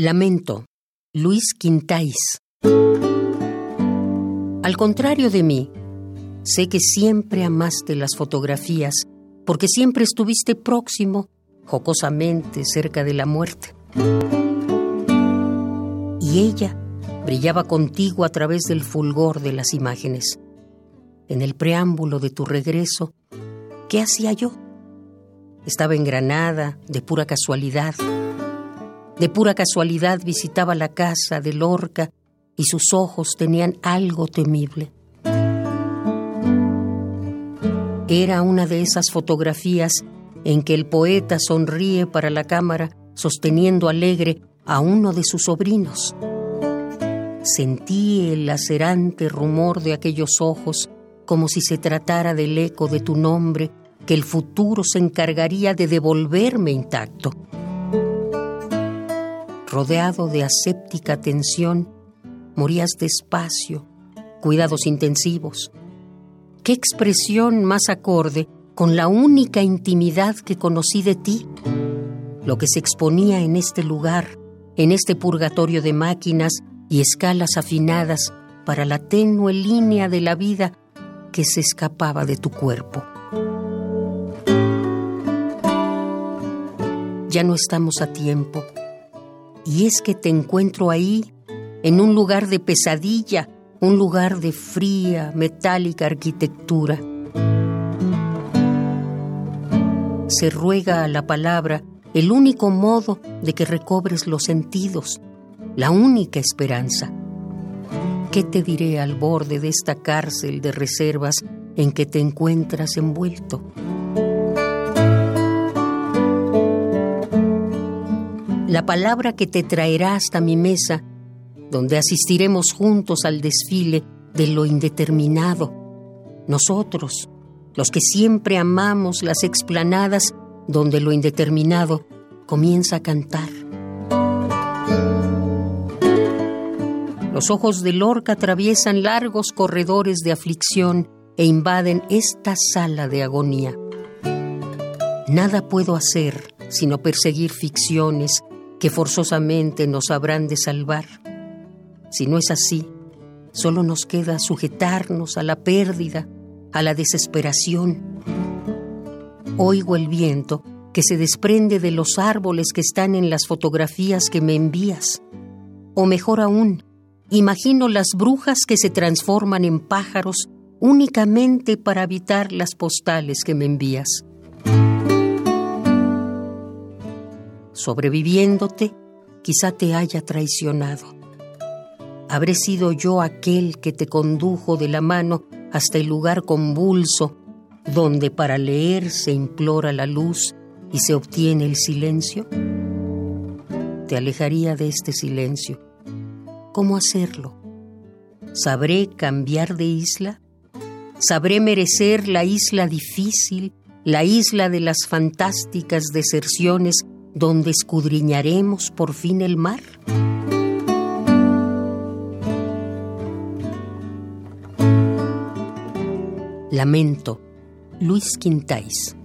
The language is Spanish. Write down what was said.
Lamento, Luis Quintáis. Al contrario de mí, sé que siempre amaste las fotografías porque siempre estuviste próximo, jocosamente, cerca de la muerte. Y ella brillaba contigo a través del fulgor de las imágenes. En el preámbulo de tu regreso, ¿qué hacía yo? Estaba en Granada, de pura casualidad de pura casualidad visitaba la casa de Lorca y sus ojos tenían algo temible. Era una de esas fotografías en que el poeta sonríe para la cámara sosteniendo alegre a uno de sus sobrinos. Sentí el lacerante rumor de aquellos ojos como si se tratara del eco de tu nombre que el futuro se encargaría de devolverme intacto rodeado de aséptica tensión, morías despacio, cuidados intensivos. ¿Qué expresión más acorde con la única intimidad que conocí de ti? Lo que se exponía en este lugar, en este purgatorio de máquinas y escalas afinadas para la tenue línea de la vida que se escapaba de tu cuerpo. Ya no estamos a tiempo y es que te encuentro ahí, en un lugar de pesadilla, un lugar de fría, metálica arquitectura. Se ruega a la palabra el único modo de que recobres los sentidos, la única esperanza. ¿Qué te diré al borde de esta cárcel de reservas en que te encuentras envuelto? La palabra que te traerá hasta mi mesa, donde asistiremos juntos al desfile de lo indeterminado. Nosotros, los que siempre amamos las explanadas donde lo indeterminado comienza a cantar. Los ojos de Lorca atraviesan largos corredores de aflicción e invaden esta sala de agonía. Nada puedo hacer sino perseguir ficciones que forzosamente nos habrán de salvar. Si no es así, solo nos queda sujetarnos a la pérdida, a la desesperación. Oigo el viento que se desprende de los árboles que están en las fotografías que me envías. O mejor aún, imagino las brujas que se transforman en pájaros únicamente para habitar las postales que me envías. Sobreviviéndote, quizá te haya traicionado. Habré sido yo aquel que te condujo de la mano hasta el lugar convulso donde para leer se implora la luz y se obtiene el silencio. Te alejaría de este silencio. ¿Cómo hacerlo? ¿Sabré cambiar de isla? ¿Sabré merecer la isla difícil, la isla de las fantásticas deserciones donde escudriñaremos por fin el mar? Lamento, Luis Quintáis.